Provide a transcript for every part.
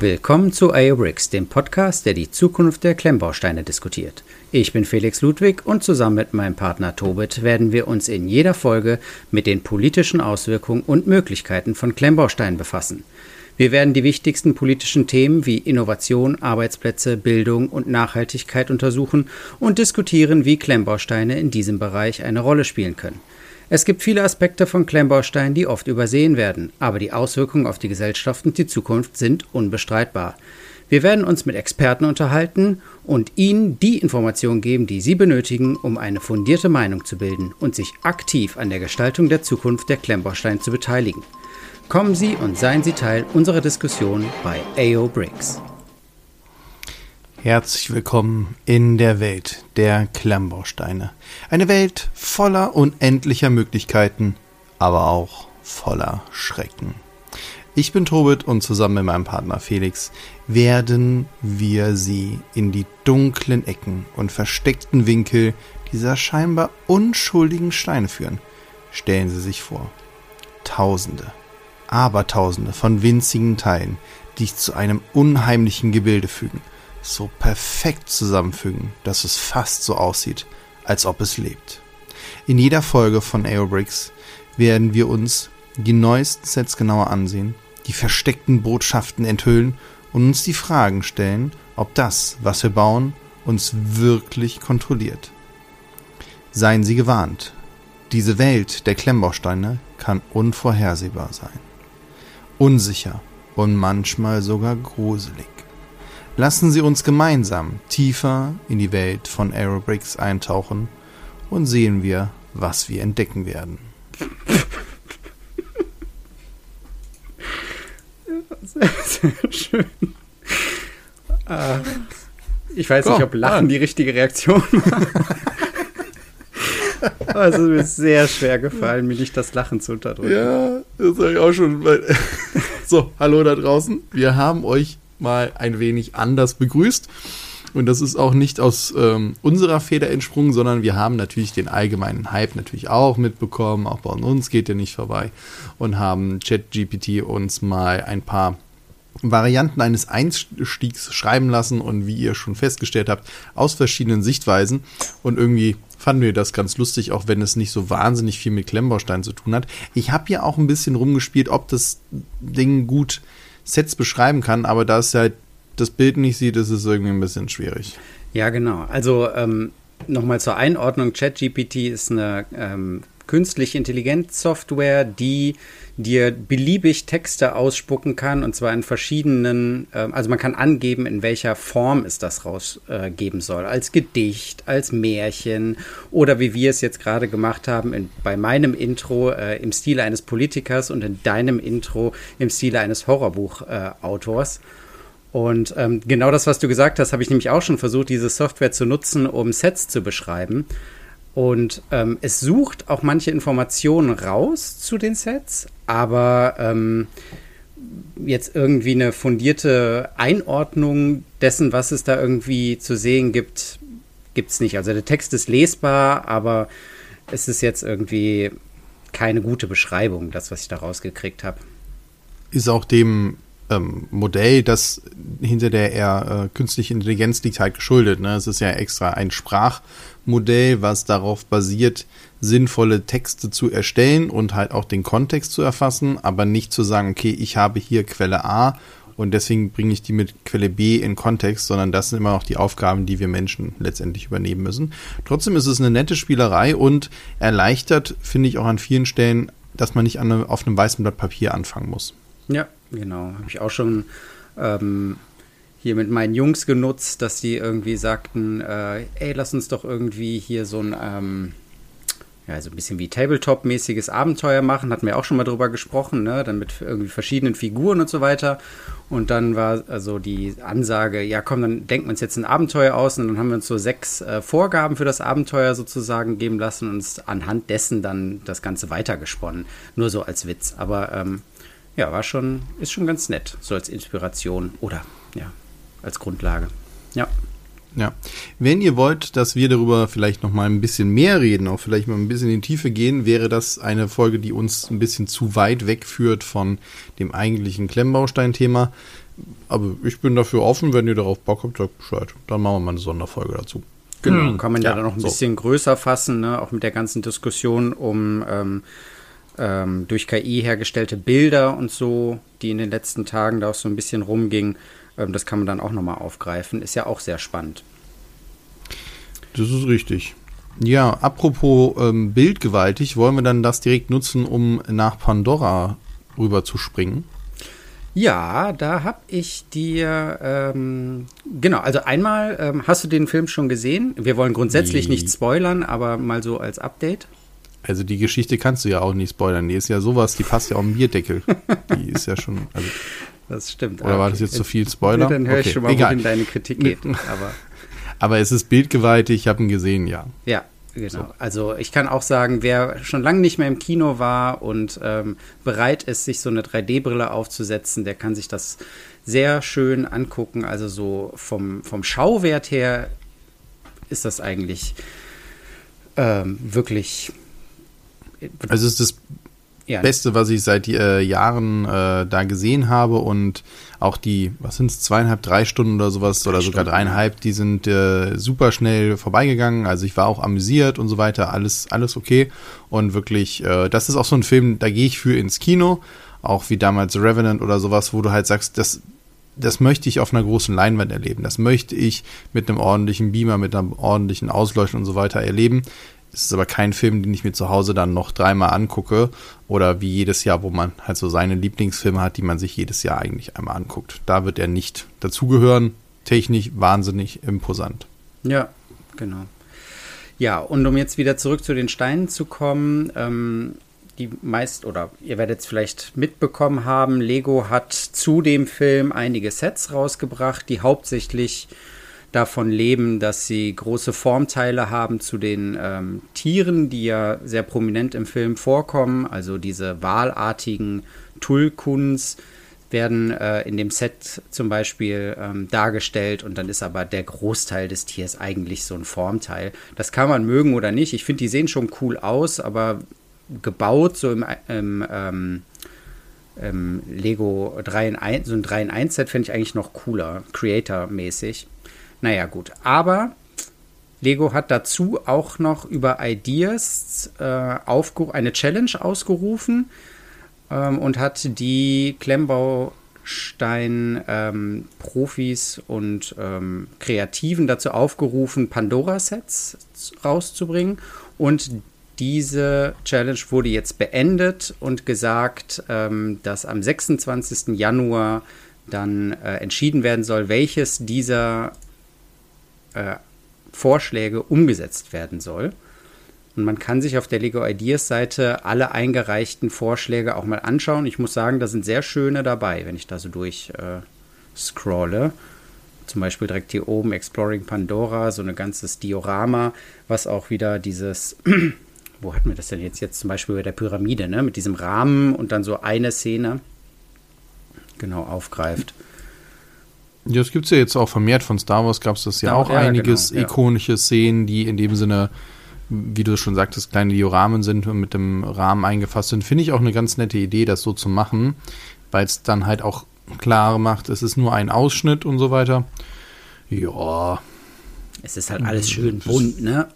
Willkommen zu AOBRICS, dem Podcast, der die Zukunft der Klemmbausteine diskutiert. Ich bin Felix Ludwig und zusammen mit meinem Partner Tobit werden wir uns in jeder Folge mit den politischen Auswirkungen und Möglichkeiten von Klemmbausteinen befassen. Wir werden die wichtigsten politischen Themen wie Innovation, Arbeitsplätze, Bildung und Nachhaltigkeit untersuchen und diskutieren, wie Klemmbausteine in diesem Bereich eine Rolle spielen können. Es gibt viele Aspekte von Klemmbausteinen, die oft übersehen werden, aber die Auswirkungen auf die Gesellschaft und die Zukunft sind unbestreitbar. Wir werden uns mit Experten unterhalten und Ihnen die Informationen geben, die Sie benötigen, um eine fundierte Meinung zu bilden und sich aktiv an der Gestaltung der Zukunft der Klemmbausteine zu beteiligen. Kommen Sie und seien Sie Teil unserer Diskussion bei AO Bricks. Herzlich willkommen in der Welt der Klemmbausteine. Eine Welt voller unendlicher Möglichkeiten, aber auch voller Schrecken. Ich bin Tobit und zusammen mit meinem Partner Felix werden wir Sie in die dunklen Ecken und versteckten Winkel dieser scheinbar unschuldigen Steine führen. Stellen Sie sich vor. Tausende, Abertausende von winzigen Teilen, die sich zu einem unheimlichen Gebilde fügen so perfekt zusammenfügen, dass es fast so aussieht, als ob es lebt. In jeder Folge von Aerobricks werden wir uns die neuesten Sets genauer ansehen, die versteckten Botschaften enthüllen und uns die Fragen stellen, ob das, was wir bauen, uns wirklich kontrolliert. Seien Sie gewarnt, diese Welt der Klemmbausteine kann unvorhersehbar sein, unsicher und manchmal sogar gruselig. Lassen Sie uns gemeinsam tiefer in die Welt von Aerobricks eintauchen und sehen wir, was wir entdecken werden. Sehr, sehr schön. Äh, ich weiß Komm, nicht, ob Lachen an. die richtige Reaktion war. Aber es ist mir sehr schwer gefallen, mir nicht das Lachen zu unterdrücken. Ja, das sage ich auch schon. So, hallo da draußen. Wir haben euch mal ein wenig anders begrüßt. Und das ist auch nicht aus ähm, unserer Feder entsprungen, sondern wir haben natürlich den allgemeinen Hype natürlich auch mitbekommen. Auch bei uns geht der nicht vorbei. Und haben ChatGPT uns mal ein paar Varianten eines Einstiegs schreiben lassen und wie ihr schon festgestellt habt, aus verschiedenen Sichtweisen. Und irgendwie fanden wir das ganz lustig, auch wenn es nicht so wahnsinnig viel mit Klemmbaustein zu tun hat. Ich habe hier auch ein bisschen rumgespielt, ob das Ding gut Sets beschreiben kann, aber da es ja das Bild nicht sieht, ist es irgendwie ein bisschen schwierig. Ja, genau. Also ähm, nochmal zur Einordnung, ChatGPT ist eine ähm, künstliche Intelligenzsoftware, die dir beliebig Texte ausspucken kann und zwar in verschiedenen, äh, also man kann angeben, in welcher Form es das rausgeben äh, soll. Als Gedicht, als Märchen oder wie wir es jetzt gerade gemacht haben in, bei meinem Intro äh, im Stile eines Politikers und in deinem Intro im Stile eines Horrorbuchautors. Und ähm, genau das, was du gesagt hast, habe ich nämlich auch schon versucht, diese Software zu nutzen, um Sets zu beschreiben. Und ähm, es sucht auch manche Informationen raus zu den Sets, aber ähm, jetzt irgendwie eine fundierte Einordnung dessen, was es da irgendwie zu sehen gibt, gibt es nicht. Also der Text ist lesbar, aber es ist jetzt irgendwie keine gute Beschreibung, das, was ich da rausgekriegt habe. Ist auch dem ähm, Modell, das hinter der eher äh, künstliche Intelligenz liegt, halt geschuldet. Ne? Es ist ja extra ein Sprachmodell, was darauf basiert, sinnvolle Texte zu erstellen und halt auch den Kontext zu erfassen, aber nicht zu sagen, okay, ich habe hier Quelle A und deswegen bringe ich die mit Quelle B in Kontext, sondern das sind immer noch die Aufgaben, die wir Menschen letztendlich übernehmen müssen. Trotzdem ist es eine nette Spielerei und erleichtert, finde ich auch an vielen Stellen, dass man nicht an, auf einem weißen Blatt Papier anfangen muss. Ja, genau. Habe ich auch schon ähm, hier mit meinen Jungs genutzt, dass die irgendwie sagten, äh, ey, lass uns doch irgendwie hier so ein, ähm, ja, so ein bisschen wie Tabletop-mäßiges Abenteuer machen. Hatten wir auch schon mal drüber gesprochen, ne? Dann mit irgendwie verschiedenen Figuren und so weiter. Und dann war also die Ansage, ja komm, dann denken wir uns jetzt ein Abenteuer aus und dann haben wir uns so sechs äh, Vorgaben für das Abenteuer sozusagen geben lassen und uns anhand dessen dann das Ganze weitergesponnen. Nur so als Witz. Aber ähm, ja, war schon, ist schon ganz nett, so als Inspiration oder ja, als Grundlage. Ja. Ja. Wenn ihr wollt, dass wir darüber vielleicht noch mal ein bisschen mehr reden, auch vielleicht mal ein bisschen in die Tiefe gehen, wäre das eine Folge, die uns ein bisschen zu weit wegführt von dem eigentlichen Klemmbaustein-Thema. Aber ich bin dafür offen, wenn ihr darauf Bock habt, sagt Bescheid. Dann machen wir mal eine Sonderfolge dazu. Genau, kann man ja, ja dann noch ein so. bisschen größer fassen, ne? auch mit der ganzen Diskussion um ähm, ähm, durch KI hergestellte Bilder und so, die in den letzten Tagen da auch so ein bisschen rumgingen. Ähm, das kann man dann auch nochmal aufgreifen. Ist ja auch sehr spannend. Das ist richtig. Ja, apropos ähm, bildgewaltig, wollen wir dann das direkt nutzen, um nach Pandora rüber zu springen? Ja, da habe ich dir, ähm, genau, also einmal, ähm, hast du den Film schon gesehen? Wir wollen grundsätzlich nee. nicht spoilern, aber mal so als Update. Also die Geschichte kannst du ja auch nicht spoilern. Die ist ja sowas, die passt ja auf den Bierdeckel. die ist ja schon. Also, das stimmt. Oder okay. war das jetzt zu so viel Spoiler? dann höre okay. ich schon mal, Egal. wohin deine Kritik geht. Aber, aber es ist bildgewaltig, ich habe ihn gesehen, ja. Ja, Genau. So. Also ich kann auch sagen, wer schon lange nicht mehr im Kino war und ähm, bereit ist, sich so eine 3D-Brille aufzusetzen, der kann sich das sehr schön angucken. Also so vom, vom Schauwert her ist das eigentlich ähm, wirklich. Also es ist das ja. Beste, was ich seit äh, Jahren äh, da gesehen habe und auch die, was sind es, zweieinhalb, drei Stunden oder sowas drei oder sogar dreieinhalb, die sind äh, super schnell vorbeigegangen. Also ich war auch amüsiert und so weiter, alles, alles okay. Und wirklich, äh, das ist auch so ein Film, da gehe ich für ins Kino, auch wie damals Revenant oder sowas, wo du halt sagst, das, das möchte ich auf einer großen Leinwand erleben. Das möchte ich mit einem ordentlichen Beamer, mit einer ordentlichen Ausleuchtung und so weiter erleben. Es ist aber kein Film, den ich mir zu Hause dann noch dreimal angucke oder wie jedes Jahr, wo man halt so seine Lieblingsfilme hat, die man sich jedes Jahr eigentlich einmal anguckt. Da wird er nicht dazugehören. Technisch wahnsinnig imposant. Ja, genau. Ja, und um jetzt wieder zurück zu den Steinen zu kommen, ähm, die meist, oder ihr werdet es vielleicht mitbekommen haben, Lego hat zu dem Film einige Sets rausgebracht, die hauptsächlich davon leben, dass sie große Formteile haben zu den ähm, Tieren, die ja sehr prominent im Film vorkommen. Also diese wahlartigen Tulkuns werden äh, in dem Set zum Beispiel ähm, dargestellt und dann ist aber der Großteil des Tiers eigentlich so ein Formteil. Das kann man mögen oder nicht. Ich finde, die sehen schon cool aus, aber gebaut so im, im ähm, Lego 3 in 1, so ein 3 in 1 Set finde ich eigentlich noch cooler, Creator-mäßig. Naja, gut. Aber Lego hat dazu auch noch über Ideas äh, eine Challenge ausgerufen ähm, und hat die Klemmbaustein-Profis ähm, und ähm, Kreativen dazu aufgerufen, Pandora-Sets rauszubringen. Und diese Challenge wurde jetzt beendet und gesagt, ähm, dass am 26. Januar dann äh, entschieden werden soll, welches dieser äh, Vorschläge umgesetzt werden soll. Und man kann sich auf der Lego Ideas Seite alle eingereichten Vorschläge auch mal anschauen. Ich muss sagen, da sind sehr schöne dabei, wenn ich da so durch äh, scrolle. Zum Beispiel direkt hier oben Exploring Pandora, so ein ganzes Diorama, was auch wieder dieses, wo hatten wir das denn jetzt? Jetzt zum Beispiel bei der Pyramide, ne? Mit diesem Rahmen und dann so eine Szene genau aufgreift. Ja, das gibt es ja jetzt auch vermehrt von Star Wars, gab es das ja, ja auch ja, einiges genau, ja. ikonische Szenen, die in dem Sinne, wie du schon sagtest, kleine Dioramen sind und mit dem Rahmen eingefasst sind. Finde ich auch eine ganz nette Idee, das so zu machen, weil es dann halt auch klar macht, es ist nur ein Ausschnitt und so weiter. Ja. Es ist halt alles schön bunt, ne?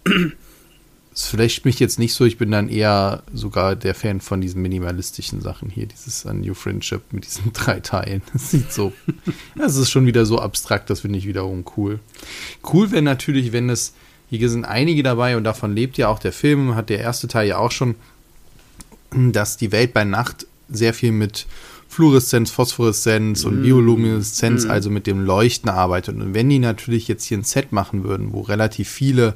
Es vielleicht mich jetzt nicht so, ich bin dann eher sogar der Fan von diesen minimalistischen Sachen hier, dieses A New Friendship mit diesen drei Teilen. Das sieht so, das ist schon wieder so abstrakt, das finde ich wiederum cool. Cool wäre natürlich, wenn es, hier sind einige dabei und davon lebt ja auch der Film, hat der erste Teil ja auch schon, dass die Welt bei Nacht sehr viel mit Fluoreszenz, Phosphoreszenz und mm. Biolumineszenz, mm. also mit dem Leuchten arbeitet. Und wenn die natürlich jetzt hier ein Set machen würden, wo relativ viele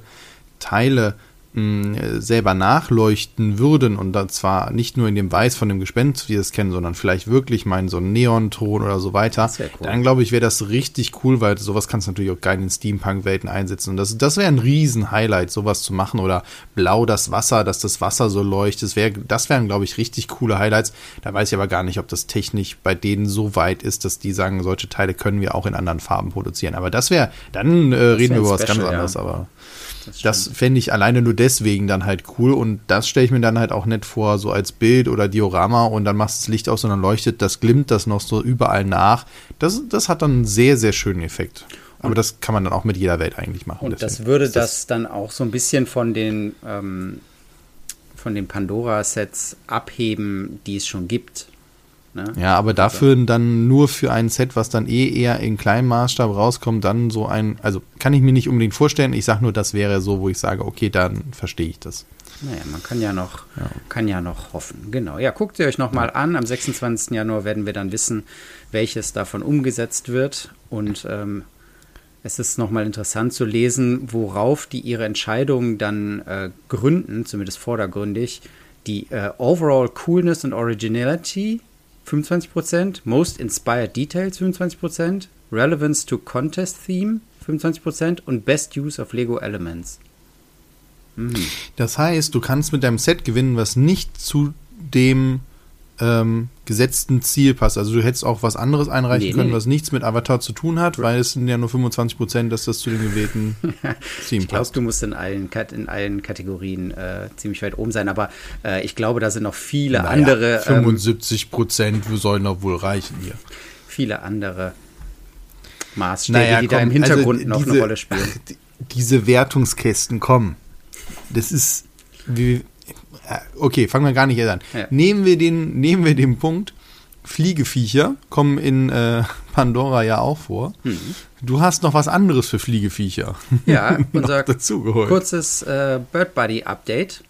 Teile mh, selber nachleuchten würden und dann zwar nicht nur in dem Weiß von dem Gespenst, wie wir es kennen, sondern vielleicht wirklich mal so einen Neonton oder so weiter, cool. dann glaube ich, wäre das richtig cool, weil sowas kannst du natürlich auch geil in Steampunk-Welten einsetzen. Und das, das wäre ein Riesen-Highlight, sowas zu machen. Oder blau das Wasser, dass das Wasser so leuchtet. Das, wär, das wären, glaube ich, richtig coole Highlights. Da weiß ich aber gar nicht, ob das technisch bei denen so weit ist, dass die sagen, solche Teile können wir auch in anderen Farben produzieren. Aber das wäre, dann äh, reden wir über was ganz anderes, ja. aber das, das fände ich alleine nur deswegen dann halt cool und das stelle ich mir dann halt auch nett vor, so als Bild oder Diorama und dann machst du das Licht aus und dann leuchtet das, glimmt das noch so überall nach. Das, das hat dann einen sehr, sehr schönen Effekt. Aber und das kann man dann auch mit jeder Welt eigentlich machen. Und deswegen. das würde das, das, dann auch so ein bisschen von den, ähm, von den Pandora-Sets abheben, die es schon gibt. Ne? Ja, aber dafür dann nur für ein Set, was dann eh eher in kleinem Maßstab rauskommt, dann so ein, also kann ich mir nicht unbedingt vorstellen. Ich sage nur, das wäre so, wo ich sage, okay, dann verstehe ich das. Naja, man kann ja noch, ja. kann ja noch hoffen. Genau. Ja, guckt ihr euch nochmal an. Am 26. Januar werden wir dann wissen, welches davon umgesetzt wird. Und ähm, es ist nochmal interessant zu lesen, worauf die ihre Entscheidungen dann äh, gründen, zumindest vordergründig. Die äh, Overall Coolness and Originality 25%, Most Inspired Details 25%, Relevance to Contest Theme 25% und Best Use of Lego Elements. Mhm. Das heißt, du kannst mit deinem Set gewinnen, was nicht zu dem ähm, gesetzten Ziel passt. Also du hättest auch was anderes einreichen nee, können, nee. was nichts mit Avatar zu tun hat, weil es sind ja nur 25 Prozent, dass das zu den gewählten Theme Ich glaube, du musst in allen, in allen Kategorien äh, ziemlich weit oben sein, aber äh, ich glaube, da sind noch viele naja, andere. 75 Prozent ähm, sollen doch wohl reichen hier. Viele andere Maßstäbe, naja, die komm, da im Hintergrund also noch diese, eine Rolle spielen. Diese Wertungskästen kommen. Das ist, wie, okay, fangen wir gar nicht an. Ja. Nehmen, wir den, nehmen wir den Punkt, Fliegeviecher kommen in äh, Pandora ja auch vor. Mhm. Du hast noch was anderes für Fliegeviecher. Ja, unser kurzes äh, Bird Buddy Update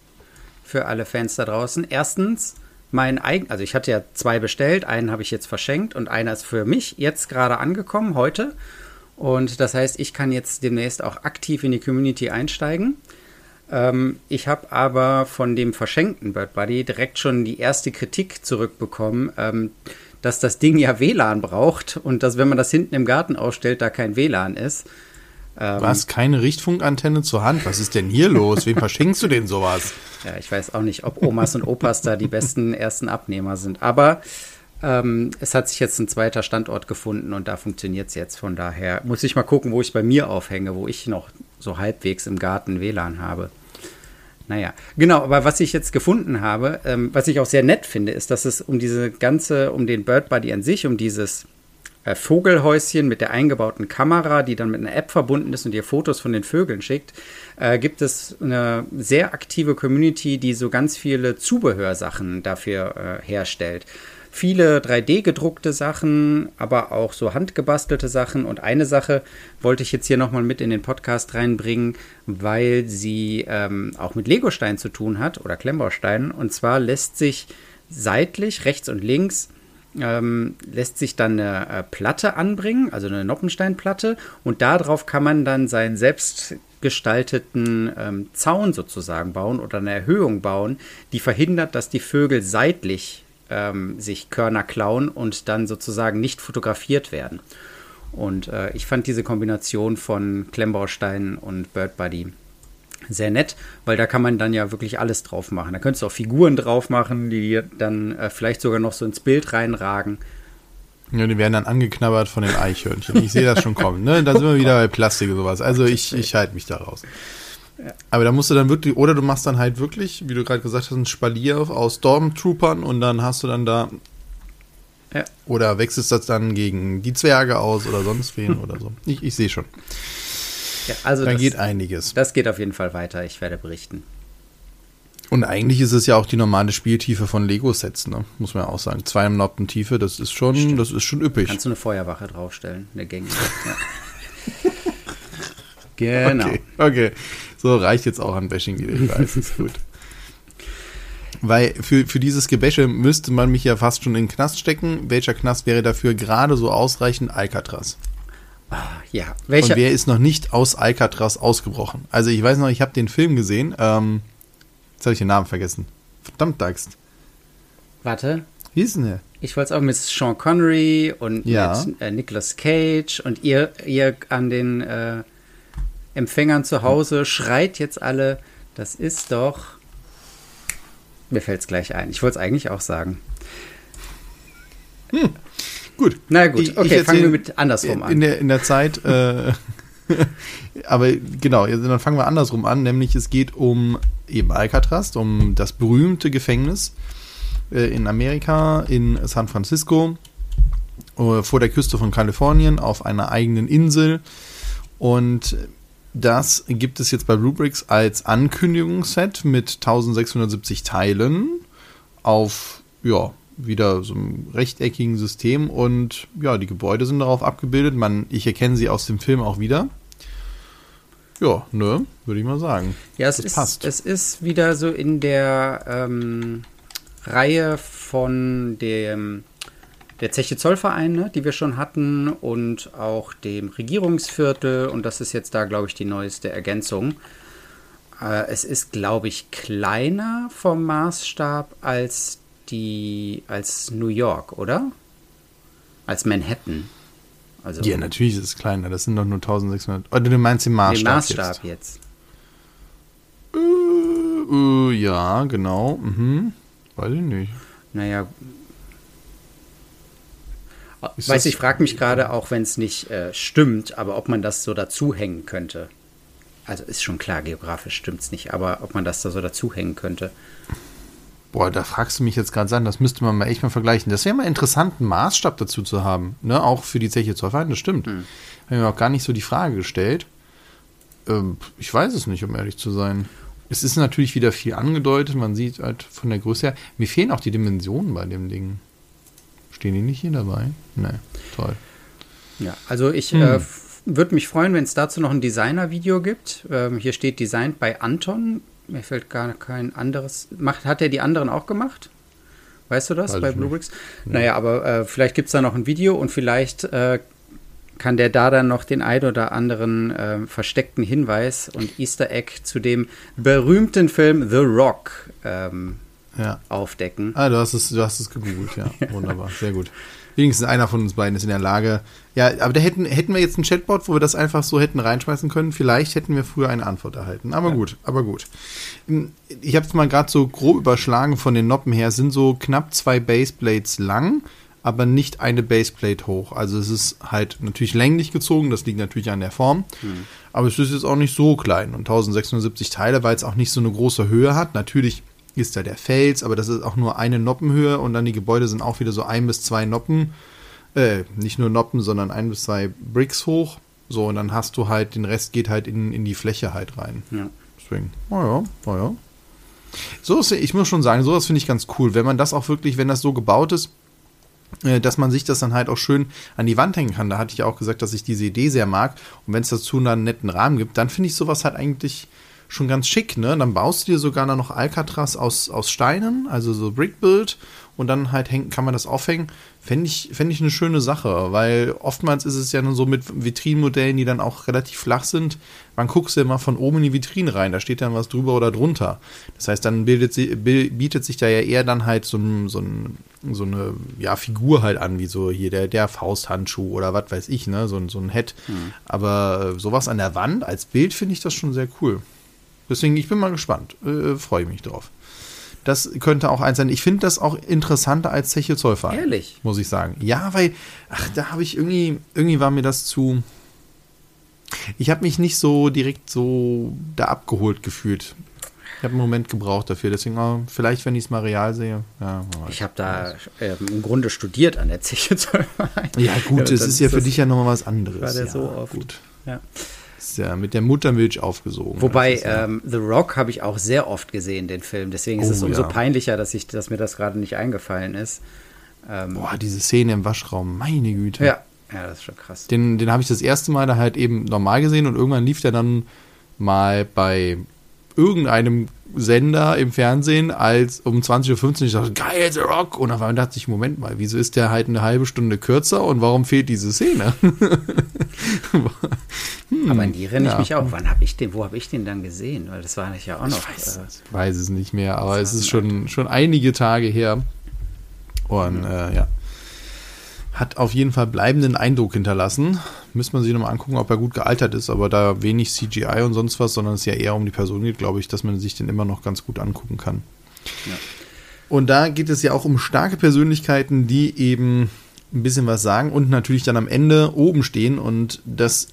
für alle Fans da draußen. Erstens, mein eigen, also ich hatte ja zwei bestellt, einen habe ich jetzt verschenkt und einer ist für mich jetzt gerade angekommen heute. Und das heißt, ich kann jetzt demnächst auch aktiv in die Community einsteigen. Ähm, ich habe aber von dem verschenkten Bird Buddy direkt schon die erste Kritik zurückbekommen, ähm, dass das Ding ja WLAN braucht und dass, wenn man das hinten im Garten ausstellt, da kein WLAN ist. Ähm, du hast keine Richtfunkantenne zur Hand. Was ist denn hier los? Wem verschenkst du denn sowas? Ja, ich weiß auch nicht, ob Omas und Opas da die besten ersten Abnehmer sind. Aber ähm, es hat sich jetzt ein zweiter Standort gefunden und da funktioniert es jetzt. Von daher muss ich mal gucken, wo ich bei mir aufhänge, wo ich noch so halbwegs im Garten WLAN habe. Naja, genau, aber was ich jetzt gefunden habe, ähm, was ich auch sehr nett finde, ist, dass es um diese ganze, um den Bird Buddy an sich, um dieses äh, Vogelhäuschen mit der eingebauten Kamera, die dann mit einer App verbunden ist und dir Fotos von den Vögeln schickt, äh, gibt es eine sehr aktive Community, die so ganz viele Zubehörsachen dafür äh, herstellt viele 3D gedruckte Sachen, aber auch so handgebastelte Sachen. Und eine Sache wollte ich jetzt hier nochmal mit in den Podcast reinbringen, weil sie ähm, auch mit Legostein zu tun hat oder Klemmbausteinen. Und zwar lässt sich seitlich, rechts und links, ähm, lässt sich dann eine äh, Platte anbringen, also eine Noppensteinplatte. Und darauf kann man dann seinen selbst gestalteten ähm, Zaun sozusagen bauen oder eine Erhöhung bauen, die verhindert, dass die Vögel seitlich ähm, sich Körner klauen und dann sozusagen nicht fotografiert werden. Und äh, ich fand diese Kombination von Klemmbaustein und Bird Buddy sehr nett, weil da kann man dann ja wirklich alles drauf machen. Da könntest du auch Figuren drauf machen, die dann äh, vielleicht sogar noch so ins Bild reinragen. Ja, die werden dann angeknabbert von den Eichhörnchen. Ich sehe das schon kommen. Ne? Da sind wir wieder bei Plastik und sowas. Also ich, ich halte mich da raus. Aber da musst du dann wirklich, oder du machst dann halt wirklich, wie du gerade gesagt hast, ein Spalier aus Stormtroopern und dann hast du dann da. Ja. Oder wechselst das dann gegen die Zwerge aus oder sonst wen oder so. Ich, ich sehe schon. Ja, also da das, geht einiges. Das geht auf jeden Fall weiter. Ich werde berichten. Und eigentlich ist es ja auch die normale Spieltiefe von Lego-Sets, ne? muss man auch sagen. Zwei im Noppen Tiefe, das ist schon, Stimmt. das ist schon üppig. Kannst du eine Feuerwache draufstellen, eine gängige. ja. Genau. Okay, okay. So reicht jetzt auch an Bashing wieder. Ich weiß, ist gut. Weil für, für dieses Gebäsche müsste man mich ja fast schon in den Knast stecken. Welcher Knast wäre dafür gerade so ausreichend? Alcatraz. Ah, Ja. Welcher? Und wer ist noch nicht aus Alcatraz ausgebrochen? Also ich weiß noch, ich habe den Film gesehen. Ähm, jetzt habe ich den Namen vergessen. Verdammt Axt. Warte. Wie ist denn der? Ich wollte es auch mit Sean Connery und ja. mit äh, Nicolas Cage und ihr, ihr an den äh, Empfängern zu Hause schreit jetzt alle, das ist doch. Mir fällt es gleich ein. Ich wollte es eigentlich auch sagen. Hm. Gut. Na gut, okay, fangen wir mit andersrum an. In der, in der Zeit, äh, aber genau, dann fangen wir andersrum an, nämlich es geht um eben Alcatraz, um das berühmte Gefängnis äh, in Amerika, in San Francisco, äh, vor der Küste von Kalifornien, auf einer eigenen Insel. Und das gibt es jetzt bei Rubrics als Ankündigungsset mit 1670 Teilen auf, ja, wieder so einem rechteckigen System und ja, die Gebäude sind darauf abgebildet. Man, ich erkenne sie aus dem Film auch wieder. Ja, ne, würde ich mal sagen. Ja, es ist, passt. es ist wieder so in der ähm, Reihe von dem der Zeche Zollverein, ne, die wir schon hatten, und auch dem Regierungsviertel. Und das ist jetzt da, glaube ich, die neueste Ergänzung. Äh, es ist, glaube ich, kleiner vom Maßstab als die als New York, oder? Als Manhattan. Also, ja, natürlich ist es kleiner. Das sind doch nur 1600. Oder du meinst den Maßstab, den Maßstab jetzt? jetzt. Äh, äh, ja, genau. Mhm. Weiß ich nicht. Naja. Ist weiß ich frage mich gerade, auch wenn es nicht äh, stimmt, aber ob man das so dazuhängen könnte. Also ist schon klar, geografisch stimmt es nicht, aber ob man das da so dazuhängen könnte. Boah, da fragst du mich jetzt gerade an, das müsste man mal echt mal vergleichen. Das wäre mal interessant, einen Maßstab dazu zu haben, ne? Auch für die Zeche Zollverein, das stimmt. Hm. Habe mir auch gar nicht so die Frage gestellt. Ähm, ich weiß es nicht, um ehrlich zu sein. Es ist natürlich wieder viel angedeutet, man sieht halt von der Größe her. Mir fehlen auch die Dimensionen bei dem Ding. Stehen die nicht hier dabei? Ne, toll. Ja, also ich hm. äh, würde mich freuen, wenn es dazu noch ein Designer-Video gibt. Ähm, hier steht Designed bei Anton. Mir fällt gar kein anderes. Macht, hat er die anderen auch gemacht? Weißt du das Weiß bei Bluebricks? Ja. Naja, aber äh, vielleicht gibt es da noch ein Video und vielleicht äh, kann der da dann noch den ein oder anderen äh, versteckten Hinweis und Easter Egg zu dem berühmten Film The Rock ähm, ja. aufdecken. Ah, du hast es, du hast es gegoogelt, ja. Wunderbar, sehr gut wenigstens einer von uns beiden ist in der Lage. Ja, aber da hätten, hätten wir jetzt ein Chatbot, wo wir das einfach so hätten reinschmeißen können. Vielleicht hätten wir früher eine Antwort erhalten. Aber ja. gut, aber gut. Ich habe es mal gerade so grob überschlagen von den Noppen her. Es sind so knapp zwei Baseblades lang, aber nicht eine Baseplate hoch. Also es ist halt natürlich länglich gezogen. Das liegt natürlich an der Form. Hm. Aber es ist jetzt auch nicht so klein. Und 1670 Teile, weil es auch nicht so eine große Höhe hat. Natürlich ist da der Fels, aber das ist auch nur eine Noppenhöhe und dann die Gebäude sind auch wieder so ein bis zwei Noppen. Äh, nicht nur Noppen, sondern ein bis zwei Bricks hoch. So, und dann hast du halt, den Rest geht halt in, in die Fläche halt rein. Ja. Deswegen, naja, naja. So ist, ich muss schon sagen, sowas finde ich ganz cool. Wenn man das auch wirklich, wenn das so gebaut ist, äh, dass man sich das dann halt auch schön an die Wand hängen kann. Da hatte ich ja auch gesagt, dass ich diese Idee sehr mag. Und wenn es dazu einen netten Rahmen gibt, dann finde ich sowas halt eigentlich schon ganz schick, ne? Dann baust du dir sogar noch Alcatraz aus, aus Steinen, also so Brickbuild, und dann halt hängen, kann man das aufhängen. Fände ich, fänd ich eine schöne Sache, weil oftmals ist es ja nur so mit Vitrinenmodellen, die dann auch relativ flach sind. Man guckst ja immer von oben in die Vitrine rein, da steht dann was drüber oder drunter. Das heißt, dann bildet sie, bietet sich da ja eher dann halt so, so, so eine ja, Figur halt an, wie so hier der, der Fausthandschuh oder was weiß ich, ne? So, so ein Head. Mhm. Aber sowas an der Wand als Bild finde ich das schon sehr cool. Deswegen, ich bin mal gespannt. Äh, Freue mich drauf. Das könnte auch eins sein. Ich finde das auch interessanter als Zeche Zollverein. Ehrlich? Muss ich sagen. Ja, weil, ach, da habe ich irgendwie, irgendwie war mir das zu. Ich habe mich nicht so direkt so da abgeholt gefühlt. Ich habe einen Moment gebraucht dafür, deswegen oh, vielleicht, wenn ich es mal real sehe. Ja, ich habe da äh, im Grunde studiert an der Zeche Zollverein. Ja, gut, es ist ja für dich ja nochmal was anderes. War der ja, so oft. Gut. Ja. Ist ja mit der Muttermilch aufgesogen. Wobei ja ähm, The Rock habe ich auch sehr oft gesehen, den Film. Deswegen ist oh, es umso ja. peinlicher, dass, ich, dass mir das gerade nicht eingefallen ist. Ähm, Boah, diese Szene im Waschraum, meine Güte. Ja, ja das ist schon krass. Den, den habe ich das erste Mal da halt eben normal gesehen und irgendwann lief der dann mal bei irgendeinem Sender im Fernsehen als um 20.15 Uhr. Ich dachte, geil, The Rock. Und auf einmal dachte ich, Moment mal, wieso ist der halt eine halbe Stunde kürzer und warum fehlt diese Szene? hm, Aber an die erinnere ja. ich mich auch. Wann habe ich den, wo habe ich den dann gesehen? Weil das war ja auch noch. Ich weiß, äh, weiß es nicht mehr, aber es ist schon, schon einige Tage her. Und mhm. äh, ja hat auf jeden Fall bleibenden Eindruck hinterlassen. Müsste man sich nochmal angucken, ob er gut gealtert ist, aber da wenig CGI und sonst was, sondern es ja eher um die Person geht, glaube ich, dass man sich den immer noch ganz gut angucken kann. Ja. Und da geht es ja auch um starke Persönlichkeiten, die eben ein bisschen was sagen und natürlich dann am Ende oben stehen und das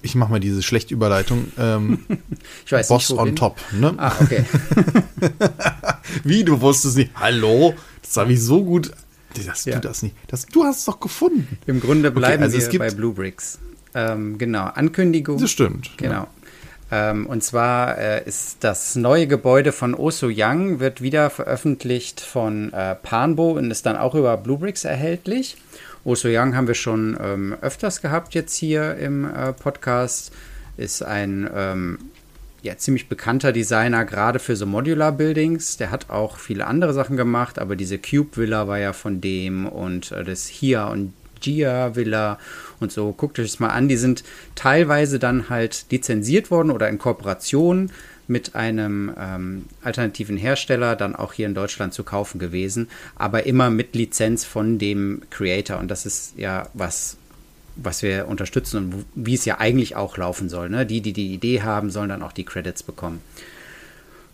ich mache mal diese schlechte Überleitung. Ähm, ich weiß Boss nicht, on top. Ne? Ah, okay. Wie, du wusstest nicht? Hallo? Das habe ich so gut dass ja. du das nicht. Das, du hast es doch gefunden. Im Grunde bleiben okay, also wir bei Blue Bricks. Ähm, genau, Ankündigung. Das stimmt. Genau. Ja. Ähm, und zwar äh, ist das neue Gebäude von Oso Young, wird wieder veröffentlicht von äh, Panbo und ist dann auch über Blue Bricks erhältlich. Oso Young haben wir schon ähm, öfters gehabt jetzt hier im äh, Podcast. Ist ein ähm, ja, ziemlich bekannter Designer, gerade für so Modular Buildings. Der hat auch viele andere Sachen gemacht, aber diese Cube Villa war ja von dem und äh, das Hia und Gia Villa und so. Guckt euch das mal an. Die sind teilweise dann halt lizenziert worden oder in Kooperation mit einem ähm, alternativen Hersteller dann auch hier in Deutschland zu kaufen gewesen, aber immer mit Lizenz von dem Creator. Und das ist ja was, was wir unterstützen und wie es ja eigentlich auch laufen soll. Ne? Die, die die Idee haben, sollen dann auch die Credits bekommen.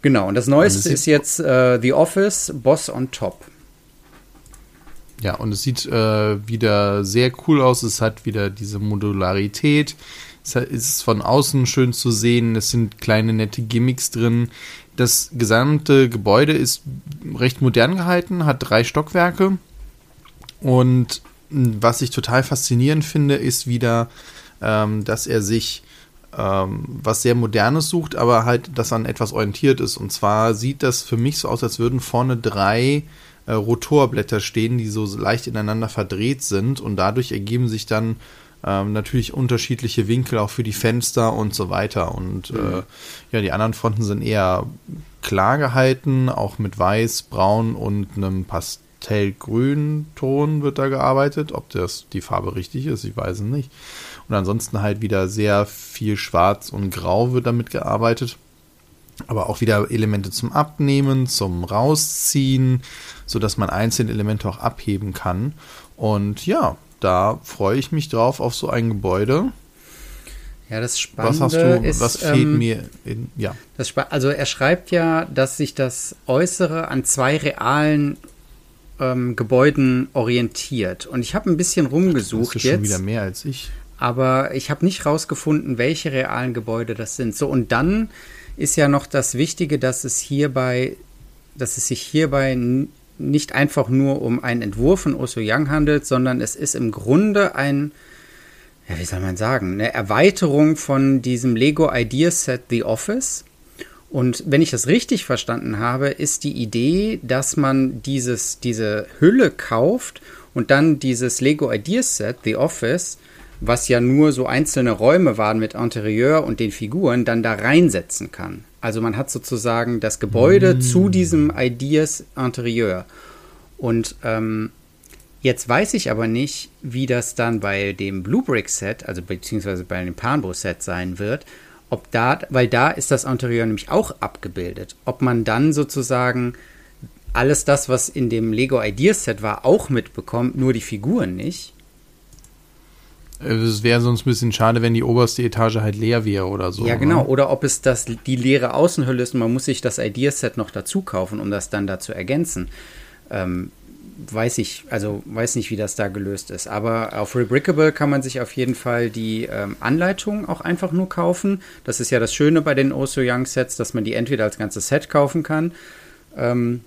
Genau, und das Neueste ist jetzt äh, The Office Boss on Top. Ja, und es sieht äh, wieder sehr cool aus. Es hat wieder diese Modularität. Es ist von außen schön zu sehen. Es sind kleine nette Gimmicks drin. Das gesamte Gebäude ist recht modern gehalten, hat drei Stockwerke und was ich total faszinierend finde, ist wieder, ähm, dass er sich ähm, was sehr Modernes sucht, aber halt, das an etwas orientiert ist. Und zwar sieht das für mich so aus, als würden vorne drei äh, Rotorblätter stehen, die so leicht ineinander verdreht sind und dadurch ergeben sich dann ähm, natürlich unterschiedliche Winkel auch für die Fenster und so weiter. Und mhm. äh, ja, die anderen Fronten sind eher klar gehalten, auch mit weiß, braun und einem Past Pastellgrün-Ton wird da gearbeitet. Ob das die Farbe richtig ist, ich weiß es nicht. Und ansonsten halt wieder sehr viel Schwarz und Grau wird damit gearbeitet. Aber auch wieder Elemente zum Abnehmen, zum Rausziehen, sodass man einzelne Elemente auch abheben kann. Und ja, da freue ich mich drauf auf so ein Gebäude. Ja, das Spannende was hast du, ist, was fehlt ähm, mir in, ja. Das, also er schreibt ja, dass sich das Äußere an zwei realen ähm, Gebäuden orientiert. Und ich habe ein bisschen rumgesucht das ist jetzt. schon wieder mehr als ich. Aber ich habe nicht rausgefunden, welche realen Gebäude das sind. So, und dann ist ja noch das Wichtige, dass es hierbei, dass es sich hierbei nicht einfach nur um einen Entwurf von Oso Young handelt, sondern es ist im Grunde ein, ja, wie soll man sagen, eine Erweiterung von diesem Lego Idea Set The Office und wenn ich das richtig verstanden habe, ist die Idee, dass man dieses, diese Hülle kauft und dann dieses Lego Ideas Set, The Office, was ja nur so einzelne Räume waren mit Interieur und den Figuren, dann da reinsetzen kann. Also man hat sozusagen das Gebäude mm. zu diesem Ideas Interieur. Und ähm, jetzt weiß ich aber nicht, wie das dann bei dem Blue Brick Set, also beziehungsweise bei dem Panbo Set sein wird, ob da, weil da ist das Interieur nämlich auch abgebildet, ob man dann sozusagen alles das, was in dem Lego Ideas Set war, auch mitbekommt, nur die Figuren nicht. Es wäre sonst ein bisschen schade, wenn die oberste Etage halt leer wäre oder so. Ja, genau. Ne? Oder ob es das, die leere Außenhülle ist und man muss sich das Ideas Set noch dazu kaufen, um das dann da zu ergänzen. Ähm, weiß ich, also weiß nicht, wie das da gelöst ist. Aber auf Rebrickable kann man sich auf jeden Fall die ähm, Anleitung auch einfach nur kaufen. Das ist ja das Schöne bei den Oh So Young Sets, dass man die entweder als ganzes Set kaufen kann, ähm,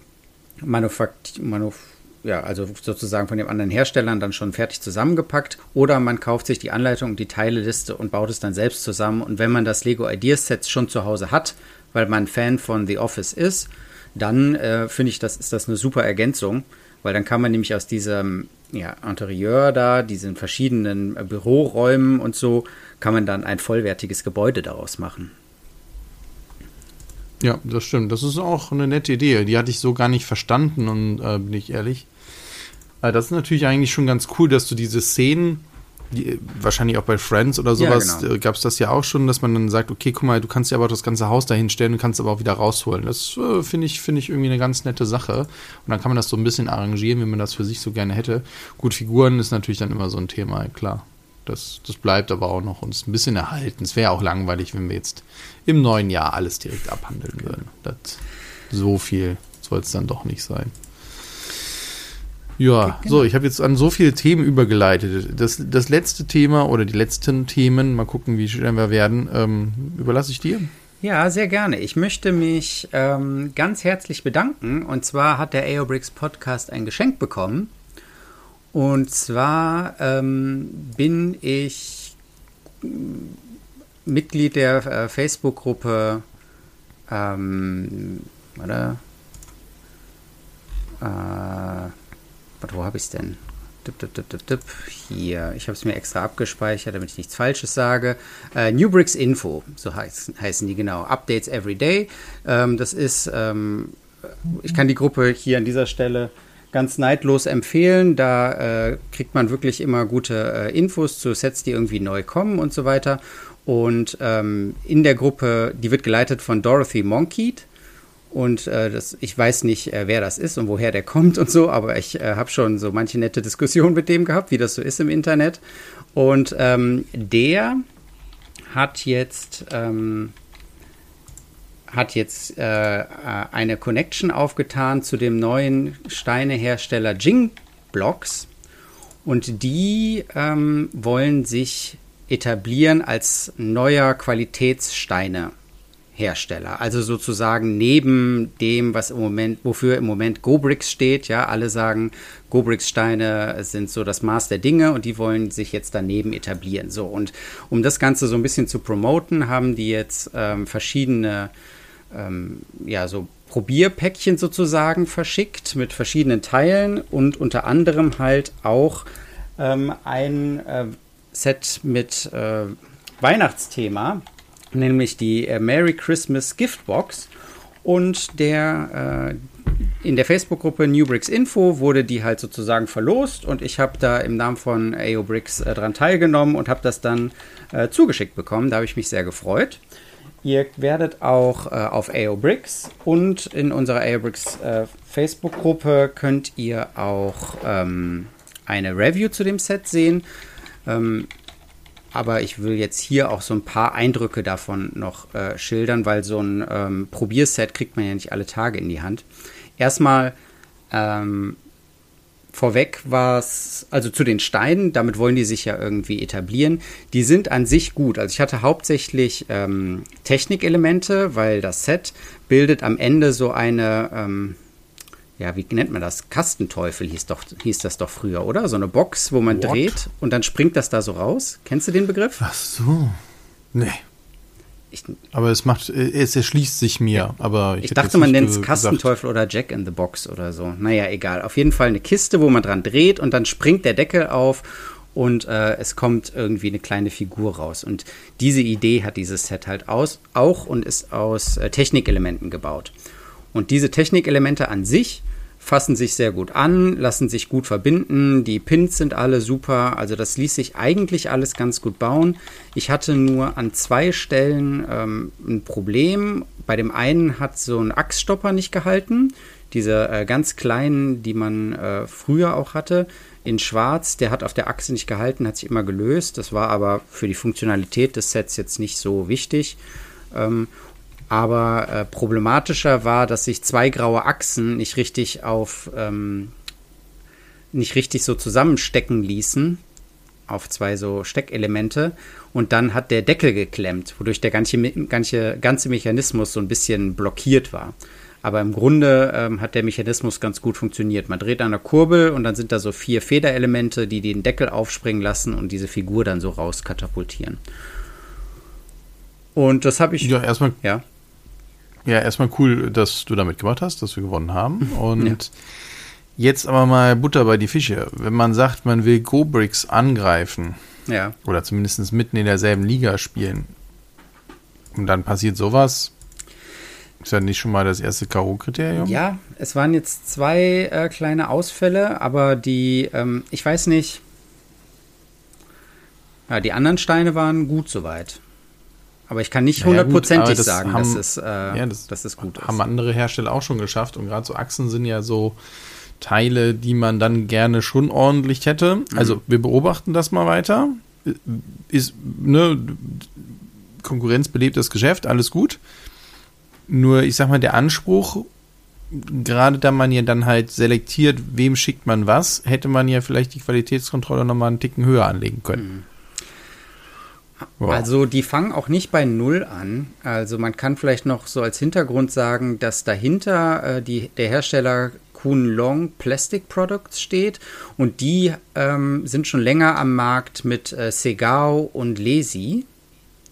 Manufakt Manuf ja, also sozusagen von den anderen Herstellern dann schon fertig zusammengepackt, oder man kauft sich die Anleitung die Teileliste und baut es dann selbst zusammen. Und wenn man das Lego Ideas Set schon zu Hause hat, weil man Fan von The Office ist, dann äh, finde ich, das ist das eine super Ergänzung weil dann kann man nämlich aus diesem ja, Interieur da, diesen verschiedenen äh, Büroräumen und so, kann man dann ein vollwertiges Gebäude daraus machen. Ja, das stimmt. Das ist auch eine nette Idee. Die hatte ich so gar nicht verstanden und äh, bin ich ehrlich. Aber das ist natürlich eigentlich schon ganz cool, dass du diese Szenen, wahrscheinlich auch bei Friends oder sowas, Ja, genau. äh, gab es das ja auch schon, dass man dann sagt, okay, guck mal, du kannst ja aber das ganze Haus dahin stellen und kannst aber auch wieder rausholen. Das äh, finde ich, finde ich irgendwie eine ganz nette Sache. Und dann kann man das so ein bisschen arrangieren, wie man das für sich so gerne hätte. Gut, Figuren ist natürlich dann immer so ein Thema, klar. Das, das bleibt aber auch noch uns ein bisschen erhalten. Es wäre auch langweilig, wenn wir jetzt im neuen Jahr alles direkt abhandeln würden. Das, so viel soll es dann doch nicht sein. Ja, so, ich habe jetzt an so viele Themen übergeleitet. Das, das letzte Thema oder die letzten Themen, mal gucken, wie schnell wir werden, ähm, überlasse ich dir. Ja, sehr gerne. Ich möchte mich ähm, ganz herzlich bedanken. Und zwar hat der AOBRICS Podcast ein Geschenk bekommen. Und zwar ähm, bin ich mm, Mitglied der äh, Facebook-Gruppe. Ähm, warte. Äh, warte, wo habe ich es denn? Hier, ich habe es mir extra abgespeichert, damit ich nichts Falsches sage. Äh, Newbricks Info, so heiß, heißen die genau. Updates every day. Ähm, das ist, ähm, ich kann die Gruppe hier an dieser Stelle ganz neidlos empfehlen. Da äh, kriegt man wirklich immer gute äh, Infos zu Sets, die irgendwie neu kommen und so weiter. Und ähm, in der Gruppe, die wird geleitet von Dorothy Monkeet. Und äh, das, ich weiß nicht, äh, wer das ist und woher der kommt und so, aber ich äh, habe schon so manche nette Diskussionen mit dem gehabt, wie das so ist im Internet. Und ähm, der hat jetzt, ähm, hat jetzt äh, eine Connection aufgetan zu dem neuen Steinehersteller Jing Blocks. Und die ähm, wollen sich etablieren als neuer Qualitätssteine. Hersteller. Also sozusagen neben dem, was im Moment, wofür im Moment GoBricks steht. Ja, alle sagen, GoBricks Steine sind so das Maß der Dinge und die wollen sich jetzt daneben etablieren. So und um das Ganze so ein bisschen zu promoten, haben die jetzt ähm, verschiedene, ähm, ja, so Probierpäckchen sozusagen verschickt mit verschiedenen Teilen und unter anderem halt auch ähm, ein äh, Set mit äh, Weihnachtsthema nämlich die äh, Merry Christmas Giftbox. Und der äh, in der Facebook-Gruppe Newbricks Info wurde die halt sozusagen verlost und ich habe da im Namen von AO Bricks äh, dran teilgenommen und habe das dann äh, zugeschickt bekommen. Da habe ich mich sehr gefreut. Ihr werdet auch äh, auf AO Bricks und in unserer AO Bricks äh, Facebook-Gruppe könnt ihr auch ähm, eine Review zu dem Set sehen. Ähm, aber ich will jetzt hier auch so ein paar Eindrücke davon noch äh, schildern, weil so ein ähm, Probierset kriegt man ja nicht alle Tage in die Hand. Erstmal ähm, vorweg war es, also zu den Steinen, damit wollen die sich ja irgendwie etablieren. Die sind an sich gut. Also ich hatte hauptsächlich ähm, Technikelemente, weil das Set bildet am Ende so eine, ähm, ja, wie nennt man das? Kastenteufel hieß, doch, hieß das doch früher, oder? So eine Box, wo man What? dreht und dann springt das da so raus. Kennst du den Begriff? Ach so. Nee. Ich, Aber es macht, es erschließt sich mir. Aber ich, ich dachte, man nennt es Kastenteufel oder Jack in the Box oder so. Naja, egal. Auf jeden Fall eine Kiste, wo man dran dreht und dann springt der Deckel auf und äh, es kommt irgendwie eine kleine Figur raus. Und diese Idee hat dieses Set halt aus, auch und ist aus äh, Technikelementen gebaut. Und diese Technikelemente an sich fassen sich sehr gut an, lassen sich gut verbinden, die Pins sind alle super, also das ließ sich eigentlich alles ganz gut bauen. Ich hatte nur an zwei Stellen ähm, ein Problem. Bei dem einen hat so ein Achsstopper nicht gehalten, diese äh, ganz kleinen, die man äh, früher auch hatte, in schwarz, der hat auf der Achse nicht gehalten, hat sich immer gelöst. Das war aber für die Funktionalität des Sets jetzt nicht so wichtig. Ähm, aber äh, problematischer war, dass sich zwei graue Achsen nicht richtig auf ähm, nicht richtig so zusammenstecken ließen auf zwei so Steckelemente und dann hat der Deckel geklemmt, wodurch der ganze, ganze, ganze Mechanismus so ein bisschen blockiert war. Aber im Grunde ähm, hat der Mechanismus ganz gut funktioniert. Man dreht an der Kurbel und dann sind da so vier Federelemente, die den Deckel aufspringen lassen und diese Figur dann so rauskatapultieren. Und das habe ich. Ja, erstmal ja. Ja, erstmal cool, dass du da mitgemacht hast, dass wir gewonnen haben. Und Ja. jetzt aber mal Butter bei die Fische. Wenn man sagt, man will Go-Bricks angreifen Ja. oder zumindest mitten in derselben Liga spielen und dann passiert sowas, Ist ja nicht schon mal das erste K.O.-Kriterium? Ja, es waren jetzt zwei äh, kleine Ausfälle, aber die, ähm, ich weiß nicht. Ja, die anderen Steine waren gut soweit. Aber ich kann nicht hundertprozentig naja, sagen, haben, dass, es, äh, ja, das dass es gut ist. Haben andere Hersteller auch schon geschafft. Und gerade so Achsen sind ja so Teile, die man dann gerne schon ordentlich hätte. Also mhm. wir beobachten das mal weiter. Ist, ne, Konkurrenz belebt das Geschäft, alles gut. Nur, ich sag mal, der Anspruch, gerade da man ja dann halt selektiert, wem schickt man was, hätte man ja vielleicht die Qualitätskontrolle nochmal einen Ticken höher anlegen können. Mhm. Wow. Also die fangen auch nicht bei Null an. Also man kann vielleicht noch so als Hintergrund sagen, dass dahinter äh, die, der Hersteller Kuhn Long Plastic Products steht und die ähm, sind schon länger am Markt mit äh, Segao und Lesi.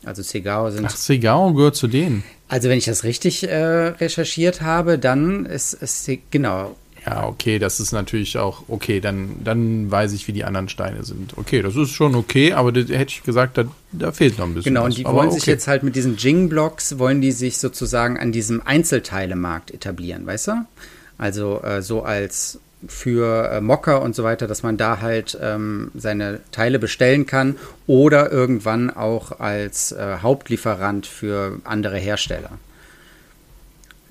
Also Segao sind. Ach, Segao gehört zu denen. Also wenn ich das richtig äh, recherchiert habe, dann ist es genau ja, okay, das ist natürlich auch okay, dann, dann weiß ich, wie die anderen Steine sind. Okay, das ist schon okay, aber das, hätte ich gesagt, da, da fehlt noch ein bisschen. Genau, was. und die aber wollen okay. sich jetzt halt mit diesen Jing-Blocks, wollen die sich sozusagen an diesem Einzelteilemarkt etablieren, weißt du? Also äh, so als für äh, Mocker und so weiter, dass man da halt ähm, seine Teile bestellen kann oder irgendwann auch als äh, Hauptlieferant für andere Hersteller.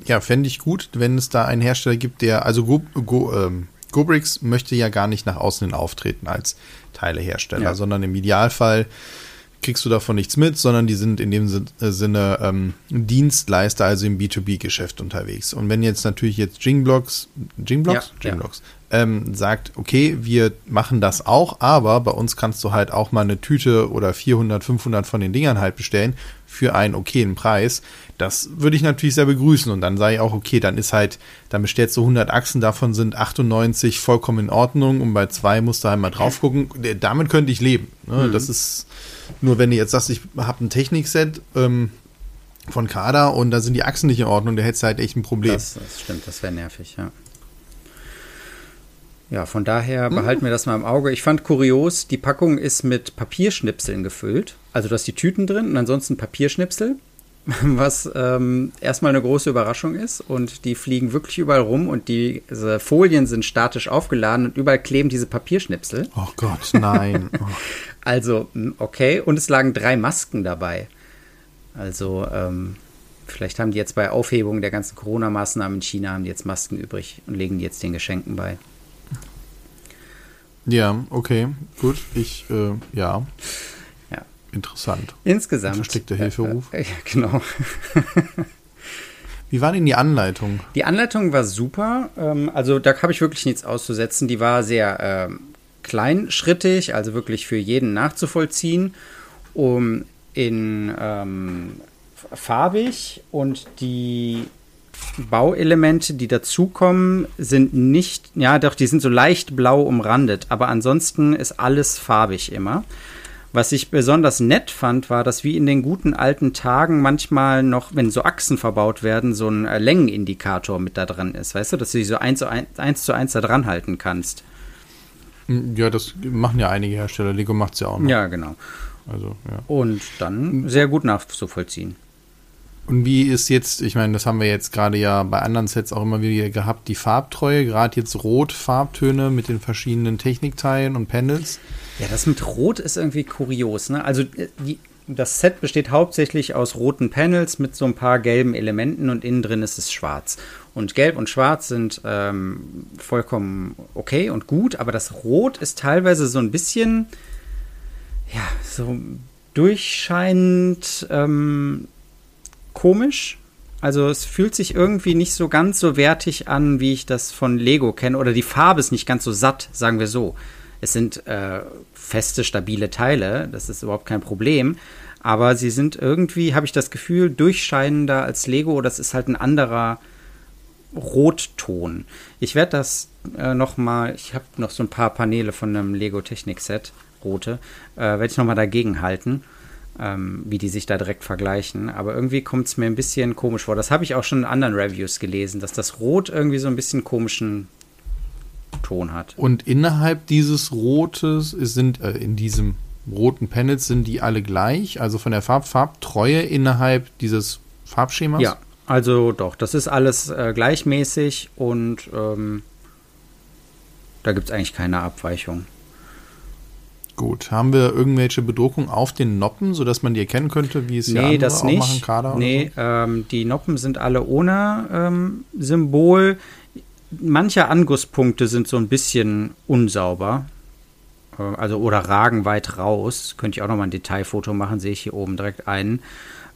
Ja, fände ich gut, wenn es da einen Hersteller gibt, der, also Go, Go, ähm, Gobrix möchte ja gar nicht nach außen hin auftreten als Teilehersteller, ja. sondern im Idealfall kriegst du davon nichts mit, sondern die sind in dem äh, Sinne ähm, Dienstleister, also im B2B-Geschäft unterwegs. Und wenn jetzt natürlich jetzt Jingblocks, Jingblocks? Ja, Jingblocks. Ähm, sagt, okay, wir machen das auch, aber bei uns kannst du halt auch mal eine Tüte oder 400, 500 von den Dingern halt bestellen für einen okayen Preis. Das würde ich natürlich sehr begrüßen und dann sage ich auch, okay, dann ist halt, dann bestellst du 100 Achsen, davon sind 98 vollkommen in Ordnung und bei zwei musst du halt mal drauf gucken. Damit könnte ich leben. Ne? Mhm. Das ist, nur wenn du jetzt sagst, ich habe ein Technikset ähm, von Kader und da sind die Achsen nicht in Ordnung, da hättest du halt echt ein Problem. Das, das stimmt, das wäre nervig, ja. Ja, von daher hm. behalten wir das mal im Auge. Ich fand kurios, die Packung ist mit Papierschnipseln gefüllt. Also du hast die Tüten drin und ansonsten Papierschnipsel, was ähm, erstmal eine große Überraschung ist. Und die fliegen wirklich überall rum und die Folien sind statisch aufgeladen und überall kleben diese Papierschnipsel. Oh Gott, nein. Oh. Also, hm, okay. Und es lagen drei Masken dabei. Also, ähm, vielleicht haben die jetzt bei Aufhebung der ganzen Corona-Maßnahmen in China haben die jetzt Masken übrig und legen die jetzt den Geschenken bei. Ja, okay, gut. Ich, äh, ja. Ja. Interessant. Insgesamt. versteckter Hilferuf. Äh, äh, ja, genau. Wie war denn die Anleitung? Die Anleitung war super. Ähm, also da habe ich wirklich nichts auszusetzen. Die war sehr ähm, kleinschrittig, also wirklich für jeden nachzuvollziehen, um in ähm, farbig und die Bauelemente, die dazukommen, sind nicht, ja doch, die sind so leicht blau umrandet, aber ansonsten ist alles farbig immer. Was ich besonders nett fand, war, dass wie in den guten alten Tagen manchmal noch, wenn so Achsen verbaut werden, so ein Längenindikator mit da dran ist. Weißt du, dass du die so eins zu eins, eins, zu eins da dran halten kannst. Ja, das machen ja einige Hersteller. Lego macht es ja auch noch. Ja, genau. Also, ja. Und dann sehr gut nachzuvollziehen. Und wie ist jetzt, ich meine, das haben wir jetzt gerade ja bei anderen Sets auch immer wieder gehabt, die Farbtreue, gerade jetzt Rot-Farbtöne mit den verschiedenen Technikteilen und Panels. Ja, das mit Rot ist irgendwie kurios, ne? Also äh, die, das Set besteht hauptsächlich aus roten Panels mit so ein paar gelben Elementen und innen drin ist es schwarz. Und Gelb und Schwarz sind ähm, vollkommen okay und gut, aber das Rot ist teilweise so ein bisschen, ja, so durchscheinend ähm, komisch. Also es fühlt sich irgendwie nicht so ganz so wertig an, wie ich das von Lego kenne. Oder die Farbe ist nicht ganz so satt, sagen wir so. Es sind äh, feste, stabile Teile, das ist überhaupt kein Problem. Aber sie sind irgendwie, habe ich das Gefühl, durchscheinender als Lego. Das ist halt ein anderer Rotton. Ich werde das äh, noch ich habe noch so ein paar Paneele von einem Lego Technik Set, rote, äh, werde ich noch mal dagegen halten, ähm, wie die sich da direkt vergleichen. Aber irgendwie kommt es mir ein bisschen komisch vor. Das habe ich auch schon in anderen Reviews gelesen, dass das Rot irgendwie so ein bisschen komischen Ton hat. Und innerhalb dieses Rotes sind äh, in diesem roten Panels sind die alle gleich, also von der Farb Farbtreue innerhalb dieses Farbschemas? Ja, Also doch, das ist alles äh, gleichmäßig und ähm, da gibt es eigentlich keine Abweichung. Gut, haben wir irgendwelche Bedruckung auf den Noppen, sodass man die erkennen könnte, wie es nee, ja andere das auch nicht. machen, Kader nee, so? ähm, die Noppen sind alle ohne ähm, Symbol. Manche Angusspunkte sind so ein bisschen unsauber. Äh, also oder ragen weit raus. Könnte ich auch noch mal ein Detailfoto machen, sehe ich hier oben direkt ein.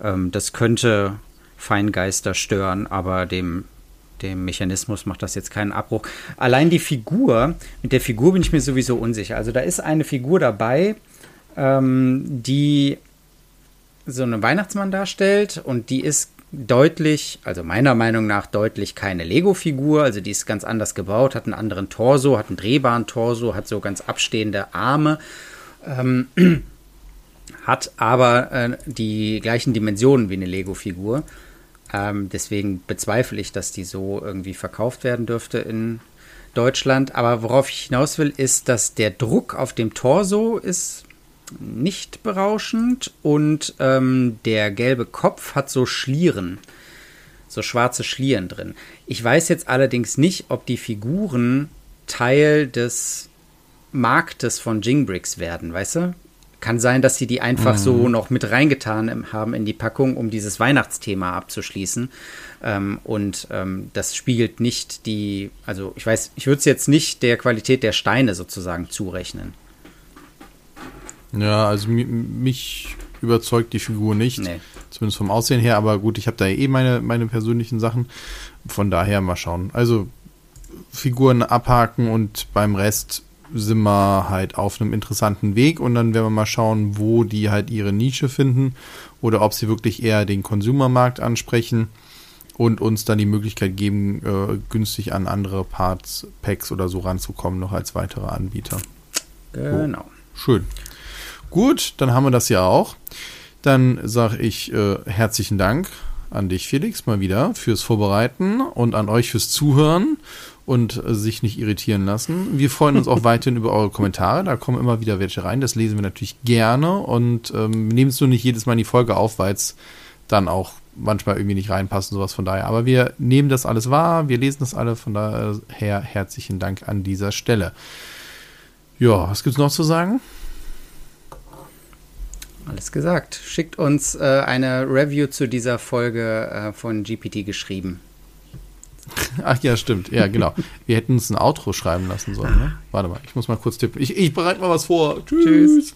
Ähm, das könnte Feingeister stören, aber dem dem Mechanismus macht das jetzt keinen Abbruch. Allein die Figur, mit der Figur bin ich mir sowieso unsicher. Also da ist eine Figur dabei, ähm, die so einen Weihnachtsmann darstellt und die ist deutlich, also meiner Meinung nach deutlich keine Lego-Figur, also die ist ganz anders gebaut, hat einen anderen Torso, hat einen drehbaren Torso, hat so ganz abstehende Arme, ähm, hat aber äh, die gleichen Dimensionen wie eine Lego-Figur. Ähm, deswegen bezweifle ich, dass die so irgendwie verkauft werden dürfte in Deutschland. Aber worauf ich hinaus will, ist, dass der Druck auf dem Torso ist nicht berauschend und ähm, der gelbe Kopf hat so Schlieren, so schwarze Schlieren drin. Ich weiß jetzt allerdings nicht, ob die Figuren Teil des Marktes von Jingbricks werden, weißt du? Kann sein, dass sie die einfach mhm. so noch mit reingetan haben in die Packung, um dieses Weihnachtsthema abzuschließen. Ähm, und ähm, das spiegelt nicht die, also ich weiß, ich würde es jetzt nicht der Qualität der Steine sozusagen zurechnen. Ja, also mich überzeugt die Figur nicht. Nee. Zumindest vom Aussehen her, aber gut, ich habe da eh meine, meine persönlichen Sachen. Von daher mal schauen. Also Figuren abhaken und beim Rest sind wir halt auf einem interessanten Weg und dann werden wir mal schauen, wo die halt ihre Nische finden oder ob sie wirklich eher den Konsumermarkt ansprechen und uns dann die Möglichkeit geben, äh, günstig an andere Parts, Packs oder so ranzukommen, noch als weitere Anbieter. Genau. So, schön. Gut, dann haben wir das ja auch. Dann sage ich äh, herzlichen Dank an dich, Felix, mal wieder fürs Vorbereiten und an euch fürs Zuhören und äh, sich nicht irritieren lassen. Wir freuen uns auch weiterhin über eure Kommentare. Da kommen immer wieder welche rein. Das lesen wir natürlich gerne und ähm, nehmen es nur nicht jedes Mal in die Folge auf, weil es dann auch manchmal irgendwie nicht reinpasst und sowas von daher. Aber wir nehmen das alles wahr, wir lesen das alle, von daher herzlichen Dank an dieser Stelle. Ja, was gibt es noch zu sagen? Alles gesagt. Schickt uns äh, eine Review zu dieser Folge äh, von GPT geschrieben. Ach ja, stimmt. Ja, genau. Wir hätten uns ein Outro schreiben lassen sollen. Ne? Warte mal, ich muss mal kurz tippen. Ich, ich bereite mal was vor. Tschüss. Tschüss.